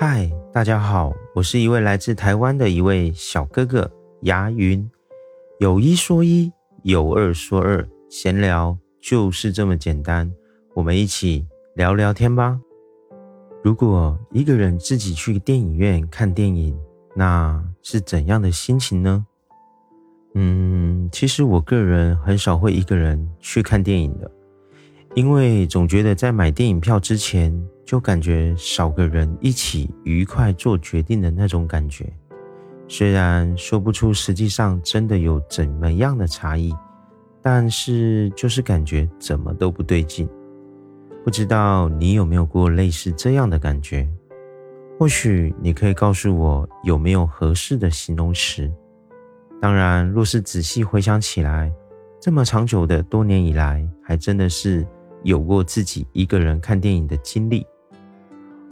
嗨，大家好，我是一位来自台湾的一位小哥哥牙云。有一说一，有二说二，闲聊就是这么简单，我们一起聊聊天吧。如果一个人自己去电影院看电影，那是怎样的心情呢？嗯，其实我个人很少会一个人去看电影的，因为总觉得在买电影票之前。就感觉少个人一起愉快做决定的那种感觉，虽然说不出实际上真的有怎么样的差异，但是就是感觉怎么都不对劲。不知道你有没有过类似这样的感觉？或许你可以告诉我有没有合适的形容词。当然，若是仔细回想起来，这么长久的多年以来，还真的是有过自己一个人看电影的经历。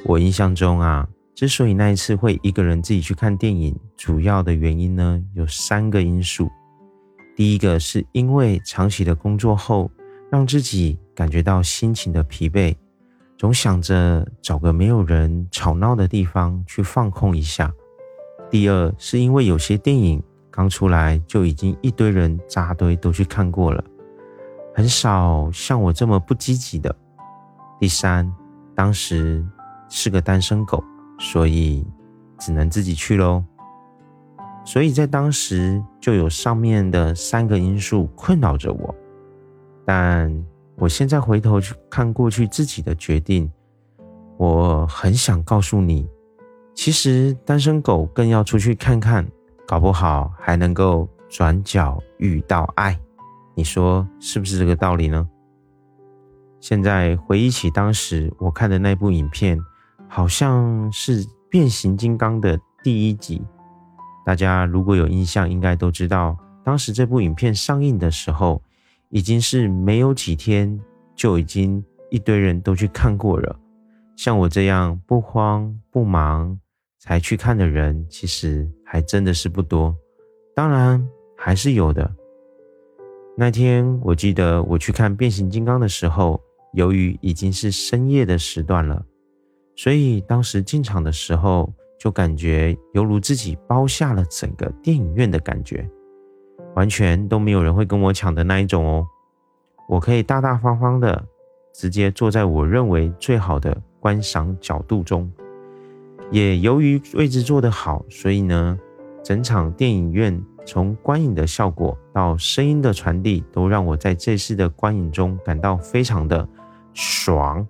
我印象中啊，之所以那一次会一个人自己去看电影，主要的原因呢有三个因素。第一个是因为长期的工作后，让自己感觉到心情的疲惫，总想着找个没有人吵闹的地方去放空一下。第二是因为有些电影刚出来就已经一堆人扎堆都去看过了，很少像我这么不积极的。第三，当时。是个单身狗，所以只能自己去喽。所以在当时就有上面的三个因素困扰着我。但我现在回头去看过去自己的决定，我很想告诉你，其实单身狗更要出去看看，搞不好还能够转角遇到爱。你说是不是这个道理呢？现在回忆起当时我看的那部影片。好像是变形金刚的第一集，大家如果有印象，应该都知道，当时这部影片上映的时候，已经是没有几天就已经一堆人都去看过了。像我这样不慌不忙才去看的人，其实还真的是不多。当然还是有的。那天我记得我去看变形金刚的时候，由于已经是深夜的时段了。所以当时进场的时候，就感觉犹如自己包下了整个电影院的感觉，完全都没有人会跟我抢的那一种哦。我可以大大方方的直接坐在我认为最好的观赏角度中，也由于位置坐得好，所以呢，整场电影院从观影的效果到声音的传递，都让我在这次的观影中感到非常的爽。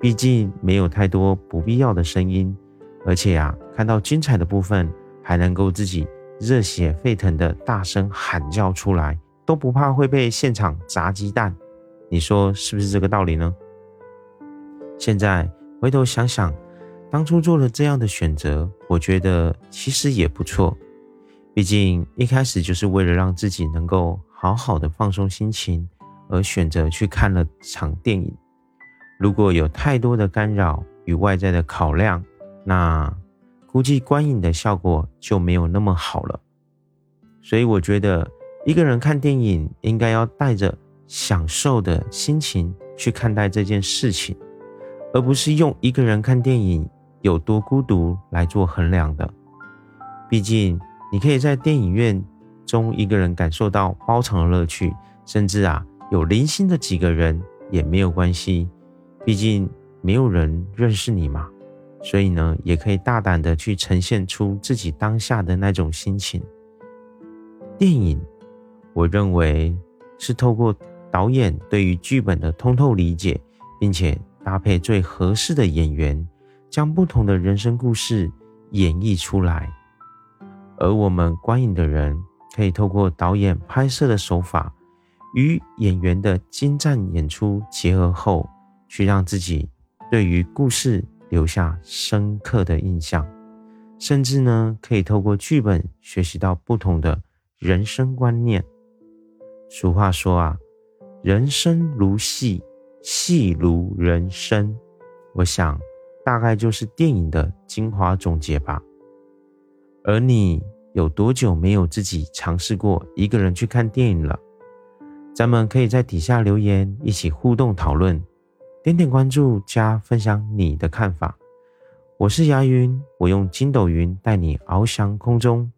毕竟没有太多不必要的声音，而且啊，看到精彩的部分还能够自己热血沸腾的大声喊叫出来，都不怕会被现场砸鸡蛋。你说是不是这个道理呢？现在回头想想，当初做了这样的选择，我觉得其实也不错。毕竟一开始就是为了让自己能够好好的放松心情，而选择去看了场电影。如果有太多的干扰与外在的考量，那估计观影的效果就没有那么好了。所以我觉得一个人看电影应该要带着享受的心情去看待这件事情，而不是用一个人看电影有多孤独来做衡量的。毕竟你可以在电影院中一个人感受到包场的乐趣，甚至啊有零星的几个人也没有关系。毕竟没有人认识你嘛，所以呢，也可以大胆的去呈现出自己当下的那种心情。电影，我认为是透过导演对于剧本的通透理解，并且搭配最合适的演员，将不同的人生故事演绎出来。而我们观影的人，可以透过导演拍摄的手法与演员的精湛演出结合后。去让自己对于故事留下深刻的印象，甚至呢，可以透过剧本学习到不同的人生观念。俗话说啊，人生如戏，戏如人生。我想，大概就是电影的精华总结吧。而你有多久没有自己尝试过一个人去看电影了？咱们可以在底下留言，一起互动讨论。点点关注加分享你的看法，我是牙云，我用筋斗云带你翱翔空中。